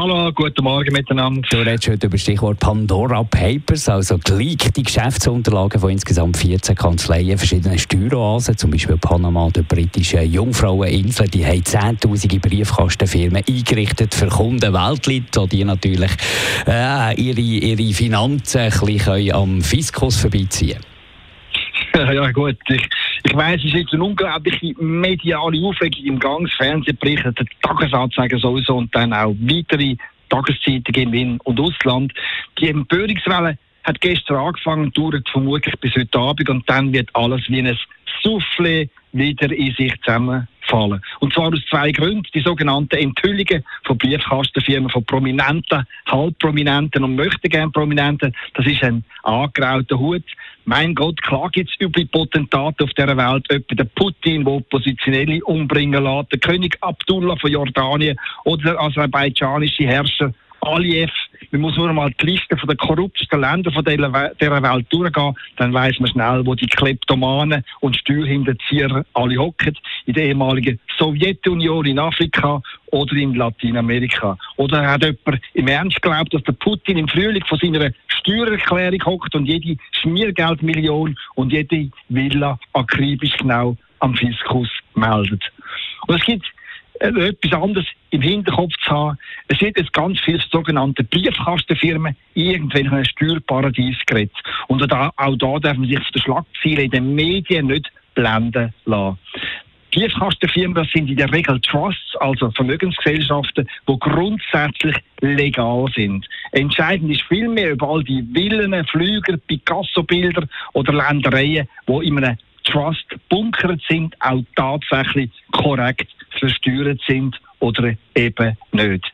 Hallo, guten Morgen miteinander. Du redest heute über das Stichwort Pandora Papers, also geleakte Geschäftsunterlagen von insgesamt 14 Kanzleien, verschiedene Steueroasen, zum Beispiel Panama, der britischen Jungfraueninsel, die haben zehntausende Briefkastenfirmen eingerichtet für Kunden weltweit, die natürlich äh, ihre, ihre Finanzen ein bisschen am Fiskus vorbeiziehen ja gut, ich, ich weiss, es ist jetzt eine unglaubliche mediale Aufregung im Gang. Das Fernsehen berichtet, die Tagesanzeiger sowieso und dann auch weitere Tageszeitungen In- und Ausland. Die Empörungswelle hat gestern angefangen, dauert vermutlich bis heute Abend und dann wird alles wie ein Soufflé wieder in sich zusammenfallen. Und zwar aus zwei Gründen. Die sogenannten Enthüllungen von Briefkastenfirmen, von Prominenten, Halbprominenten und möchtegern Prominenten. Das ist ein angerauter Hut. Mein Gott, klar gibt es üble Potentate auf dieser Welt. Etwa der Putin, der Oppositionelle umbringen lässt, der König Abdullah von Jordanien oder der aserbaidschanische Herrscher Aliyev. Man muss nur mal die Liste der korruptesten Länder von dieser Welt durchgehen, dann weiß man schnell, wo die Kleptomanen und Steuerhinterzieher alle hocken. In der ehemaligen Sowjetunion, in Afrika oder in Lateinamerika. Oder hat jemand im Ernst geglaubt, dass der Putin im Frühling von seiner Steuererklärung hockt und jede Schmiergeldmillion und jede Villa akribisch genau am Fiskus meldet? Und es gibt äh, etwas anderes im Hinterkopf zu haben. Es sind jetzt ganz viele sogenannte Briefkastenfirmen irgendwelchen Steuerparadies geredet. Und auch, da darf man sich von den Schlagzeilen in den Medien nicht blenden lassen. Briefkastenfirmen, das sind in der Regel Trusts, also Vermögensgesellschaften, die grundsätzlich legal sind. Entscheidend ist vielmehr über all die Villen, Flüger, Picasso-Bilder oder Ländereien, die in einem Trust bunkert sind, auch tatsächlich korrekt versteuert sind oder eben nicht.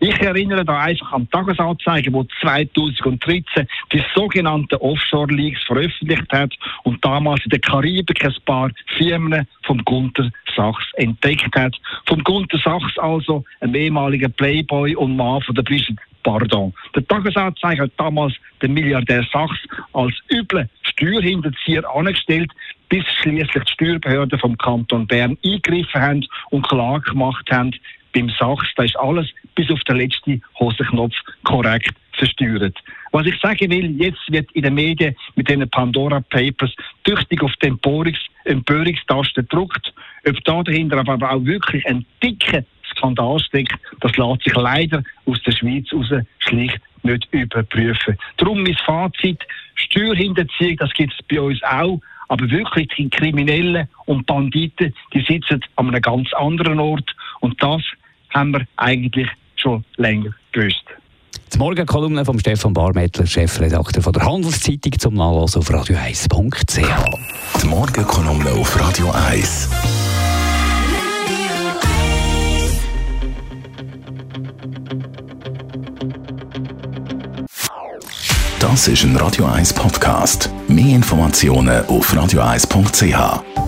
Ich erinnere da einfach an Tagesanzeigen, wo 2013 die sogenannten Offshore-Leaks veröffentlicht hat und damals in der Karibik ein paar Firmen vom Gunter Sachs entdeckt hat. Vom Gunter Sachs also, einem ehemaligen Playboy und Mann von der Brigitte Pardon. Der Tagesanzeiger hat damals den Milliardär Sachs als üble Steuerhinterzieher angestellt, bis schließlich die Steuerbehörden vom Kanton Bern eingegriffen haben und Klage gemacht haben beim Sachs. Da ist alles bis auf den letzten Hosenknopf korrekt versteuert. Was ich sagen will, jetzt wird in den Medien mit den Pandora Papers tüchtig auf die Empörungs Empörungstaste gedruckt. Ob da dahinter aber auch wirklich ein dicker Skandal steckt, das lässt sich leider aus der Schweiz raus schlicht nicht überprüfen. Darum mein Fazit, Steuerhinterziehung, das gibt es bei uns auch, aber wirklich die Kriminellen und Banditen, die sitzen an einem ganz anderen Ort und das haben wir eigentlich schon länger gewusst. Die Morgenkolumne von Stefan Barmettler, Chefredakteur von der Handelszeitung, zum Nachlesen auf radio1.ch. Die Morgenkolumne auf Radio 1. Das ist ein Radio 1 Podcast. Mehr Informationen auf radio1.ch.